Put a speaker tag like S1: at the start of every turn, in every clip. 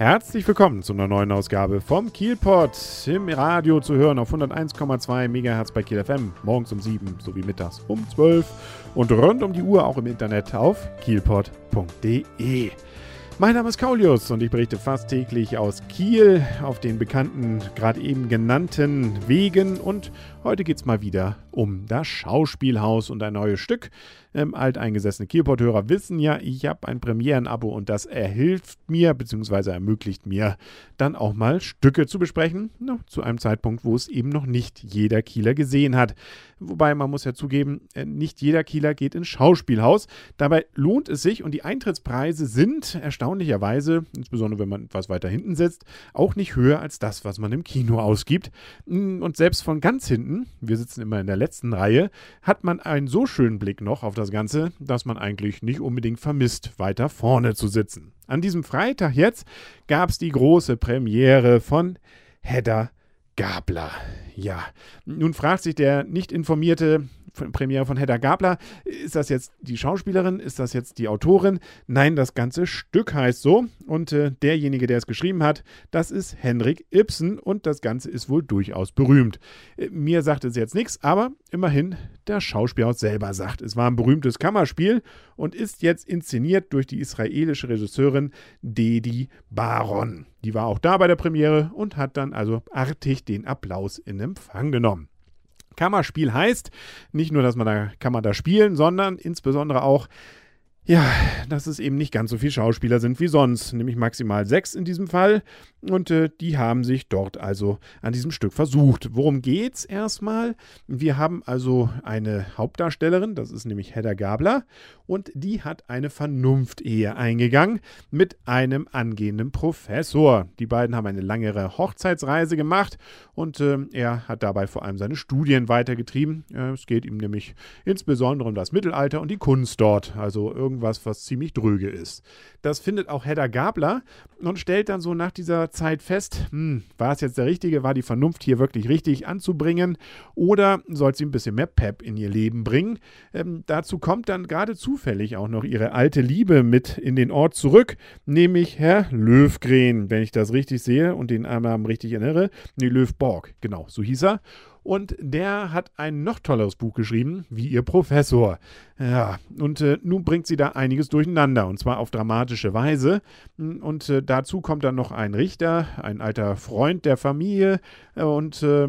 S1: Herzlich willkommen zu einer neuen Ausgabe vom Kielpot im Radio zu hören auf 101,2 MHz bei Kiel FM, morgens um 7 sowie mittags um 12 und rund um die Uhr auch im Internet auf kielpot.de. Mein Name ist Kaulius und ich berichte fast täglich aus Kiel auf den bekannten, gerade eben genannten Wegen. Und heute geht es mal wieder um das Schauspielhaus und ein neues Stück. Ähm, alteingesessene Kielport-Hörer wissen ja, ich habe ein Premieren-Abo und das erhilft mir bzw. ermöglicht mir dann auch mal Stücke zu besprechen, no, zu einem Zeitpunkt, wo es eben noch nicht jeder Kieler gesehen hat. Wobei man muss ja zugeben, äh, nicht jeder Kieler geht ins Schauspielhaus. Dabei lohnt es sich und die Eintrittspreise sind erstaunlicherweise, insbesondere wenn man etwas weiter hinten sitzt, auch nicht höher als das, was man im Kino ausgibt. Mm, und selbst von ganz hinten, wir sitzen immer in der letzten Reihe, hat man einen so schönen Blick noch auf das Ganze, dass man eigentlich nicht unbedingt vermisst, weiter vorne zu sitzen. An diesem Freitag jetzt gab es die große Premiere von Hedda Gabler. Ja, nun fragt sich der nicht informierte Premiere von Hedda Gabler. Ist das jetzt die Schauspielerin? Ist das jetzt die Autorin? Nein, das ganze Stück heißt so. Und äh, derjenige, der es geschrieben hat, das ist Henrik Ibsen. Und das Ganze ist wohl durchaus berühmt. Äh, mir sagt es jetzt nichts, aber immerhin der Schauspieler selber sagt, es war ein berühmtes Kammerspiel und ist jetzt inszeniert durch die israelische Regisseurin Dedi Baron. Die war auch da bei der Premiere und hat dann also artig den Applaus in Empfang genommen. Kammerspiel heißt. Nicht nur, dass man da kann man da spielen, sondern insbesondere auch ja, dass es eben nicht ganz so viele Schauspieler sind wie sonst, nämlich maximal sechs in diesem Fall. Und äh, die haben sich dort also an diesem Stück versucht. Worum geht's erstmal? Wir haben also eine Hauptdarstellerin, das ist nämlich Hedda Gabler, und die hat eine Vernunftehe eingegangen mit einem angehenden Professor. Die beiden haben eine langere Hochzeitsreise gemacht und äh, er hat dabei vor allem seine Studien weitergetrieben. Äh, es geht ihm nämlich insbesondere um das Mittelalter und die Kunst dort, also irgendwie irgendwas, was ziemlich dröge ist. Das findet auch Hedda Gabler und stellt dann so nach dieser Zeit fest, hm, war es jetzt der Richtige, war die Vernunft hier wirklich richtig anzubringen oder soll sie ein bisschen mehr Pep in ihr Leben bringen? Ähm, dazu kommt dann gerade zufällig auch noch ihre alte Liebe mit in den Ort zurück, nämlich Herr Löwgren, wenn ich das richtig sehe und den Namen richtig erinnere. Nee, Löwborg, genau, so hieß er. Und der hat ein noch tolleres Buch geschrieben, wie ihr Professor. Ja, und äh, nun bringt sie da einiges durcheinander, und zwar auf dramatische Weise. Und äh, dazu kommt dann noch ein Richter, ein alter Freund der Familie, äh, und äh,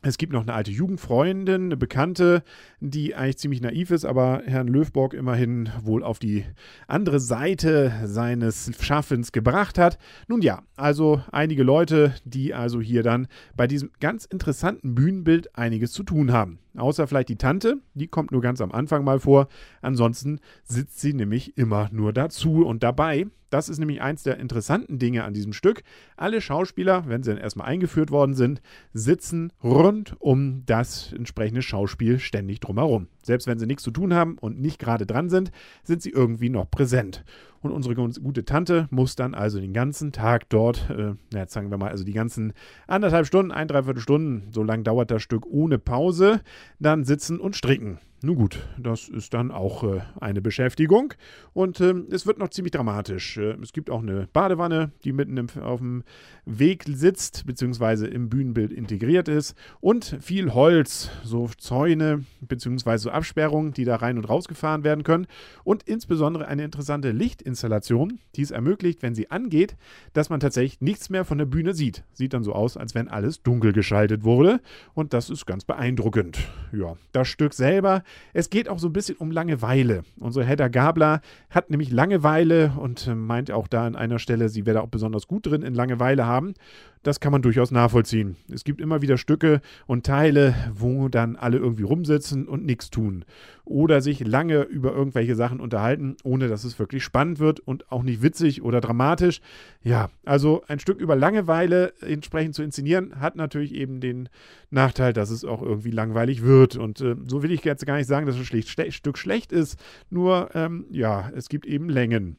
S1: es gibt noch eine alte Jugendfreundin, eine Bekannte, die eigentlich ziemlich naiv ist, aber Herrn Löwborg immerhin wohl auf die andere Seite seines Schaffens gebracht hat. Nun ja, also einige Leute, die also hier dann bei diesem ganz interessanten Bühnenbild einiges zu tun haben. Außer vielleicht die Tante, die kommt nur ganz am Anfang mal vor. Ansonsten sitzt sie nämlich immer nur dazu und dabei. Das ist nämlich eins der interessanten Dinge an diesem Stück. Alle Schauspieler, wenn sie dann erstmal eingeführt worden sind, sitzen rund um das entsprechende Schauspiel ständig drumherum. Selbst wenn sie nichts zu tun haben und nicht gerade dran sind, sind sie irgendwie noch präsent. Und unsere gute Tante muss dann also den ganzen Tag dort, äh, jetzt sagen wir mal, also die ganzen anderthalb Stunden, ein, dreiviertel Stunden, so lang dauert das Stück ohne Pause, dann sitzen und stricken. Nun gut, das ist dann auch äh, eine Beschäftigung und äh, es wird noch ziemlich dramatisch. Äh, es gibt auch eine Badewanne, die mitten im, auf dem Weg sitzt, beziehungsweise im Bühnenbild integriert ist und viel Holz, so Zäune, beziehungsweise so Absperrungen, die da rein und raus gefahren werden können und insbesondere eine interessante Lichtinstallation, die es ermöglicht, wenn sie angeht, dass man tatsächlich nichts mehr von der Bühne sieht. Sieht dann so aus, als wenn alles dunkel geschaltet wurde und das ist ganz beeindruckend. Ja, das Stück selber es geht auch so ein bisschen um Langeweile. Unsere Hedda Gabler hat nämlich Langeweile und äh, meint auch da an einer Stelle, sie wäre da auch besonders gut drin in Langeweile haben das kann man durchaus nachvollziehen. Es gibt immer wieder Stücke und Teile, wo dann alle irgendwie rumsitzen und nichts tun. Oder sich lange über irgendwelche Sachen unterhalten, ohne dass es wirklich spannend wird und auch nicht witzig oder dramatisch. Ja, also ein Stück über Langeweile entsprechend zu inszenieren, hat natürlich eben den Nachteil, dass es auch irgendwie langweilig wird. Und äh, so will ich jetzt gar nicht sagen, dass ein Stück schlecht ist. Nur, ähm, ja, es gibt eben Längen.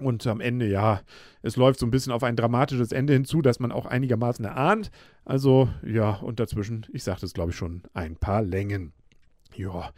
S1: Und am Ende, ja, es läuft so ein bisschen auf ein dramatisches Ende hinzu, das man auch einigermaßen erahnt. Also, ja, und dazwischen, ich sagte es glaube ich schon, ein paar Längen. Ja.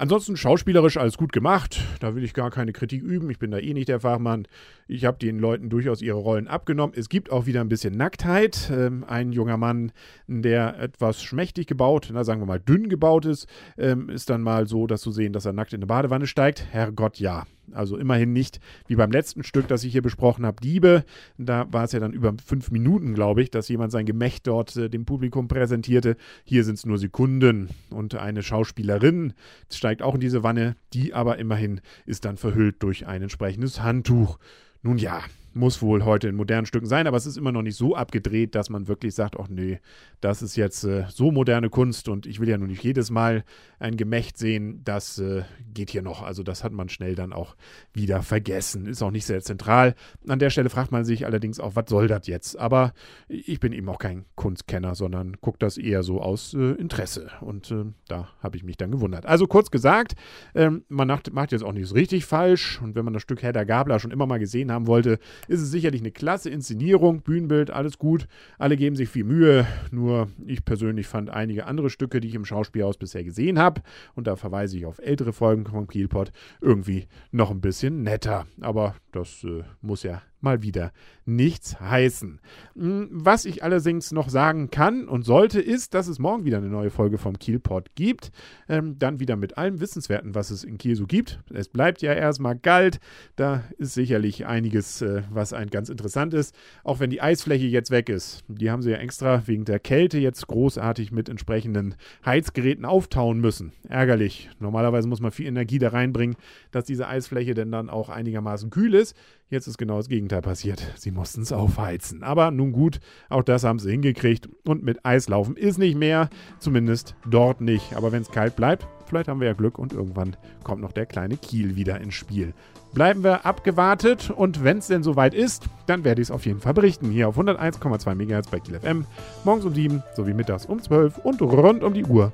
S1: Ansonsten schauspielerisch alles gut gemacht. Da will ich gar keine Kritik üben. Ich bin da eh nicht der Fachmann. Ich habe den Leuten durchaus ihre Rollen abgenommen. Es gibt auch wieder ein bisschen Nacktheit. Ähm, ein junger Mann, der etwas schmächtig gebaut, na sagen wir mal dünn gebaut ist, ähm, ist dann mal so, dass zu sehen, dass er nackt in eine Badewanne steigt. Herrgott, ja. Also immerhin nicht wie beim letzten Stück, das ich hier besprochen habe, Diebe. Da war es ja dann über fünf Minuten, glaube ich, dass jemand sein Gemächt dort äh, dem Publikum präsentierte. Hier sind es nur Sekunden. Und eine Schauspielerin steigt auch in diese Wanne, die aber immerhin ist dann verhüllt durch ein entsprechendes Handtuch. Nun ja, muss wohl heute in modernen Stücken sein, aber es ist immer noch nicht so abgedreht, dass man wirklich sagt, ach nee, das ist jetzt äh, so moderne Kunst und ich will ja nun nicht jedes Mal ein Gemächt sehen, das äh, geht hier noch. Also das hat man schnell dann auch wieder vergessen. Ist auch nicht sehr zentral. An der Stelle fragt man sich allerdings auch, was soll das jetzt? Aber ich bin eben auch kein Kunstkenner, sondern gucke das eher so aus äh, Interesse und äh, da habe ich mich dann gewundert. Also kurz gesagt, ähm, man macht, macht jetzt auch nichts richtig falsch und wenn man das Stück Herr der Gabler schon immer mal gesehen haben wollte, ist es sicherlich eine klasse Inszenierung, Bühnenbild, alles gut. Alle geben sich viel Mühe. Nur ich persönlich fand einige andere Stücke, die ich im Schauspielhaus bisher gesehen habe, und da verweise ich auf ältere Folgen von Kielpot, irgendwie noch ein bisschen netter. Aber das äh, muss ja mal wieder nichts heißen. Hm, was ich allerdings noch sagen kann und sollte, ist, dass es morgen wieder eine neue Folge vom Kielpot gibt. Ähm, dann wieder mit allem Wissenswerten, was es in Kiel so gibt. Es bleibt ja erstmal kalt. Da ist sicherlich einiges, äh, was ein ganz interessant ist. Auch wenn die Eisfläche jetzt weg ist. Die haben sie ja extra wegen der Kälte jetzt großartig mit entsprechenden Heizgeräten auftauen müssen. Ärgerlich. Normalerweise muss man viel Energie da reinbringen, dass diese Eisfläche denn dann auch einigermaßen kühl ist. Jetzt ist genau das Gegenteil passiert. Sie mussten es aufheizen. Aber nun gut, auch das haben sie hingekriegt. Und mit Eislaufen ist nicht mehr. Zumindest dort nicht. Aber wenn es kalt bleibt, vielleicht haben wir ja Glück und irgendwann kommt noch der kleine Kiel wieder ins Spiel. Bleiben wir abgewartet und wenn es denn soweit ist, dann werde ich es auf jeden Fall berichten. Hier auf 101,2 MHz bei Kiel FM. Morgens um 7 sowie mittags um 12 und rund um die Uhr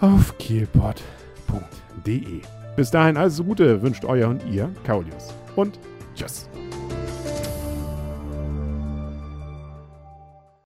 S1: auf kielpot.de. Bis dahin alles Gute wünscht euer und ihr, Kaulius. Und Yes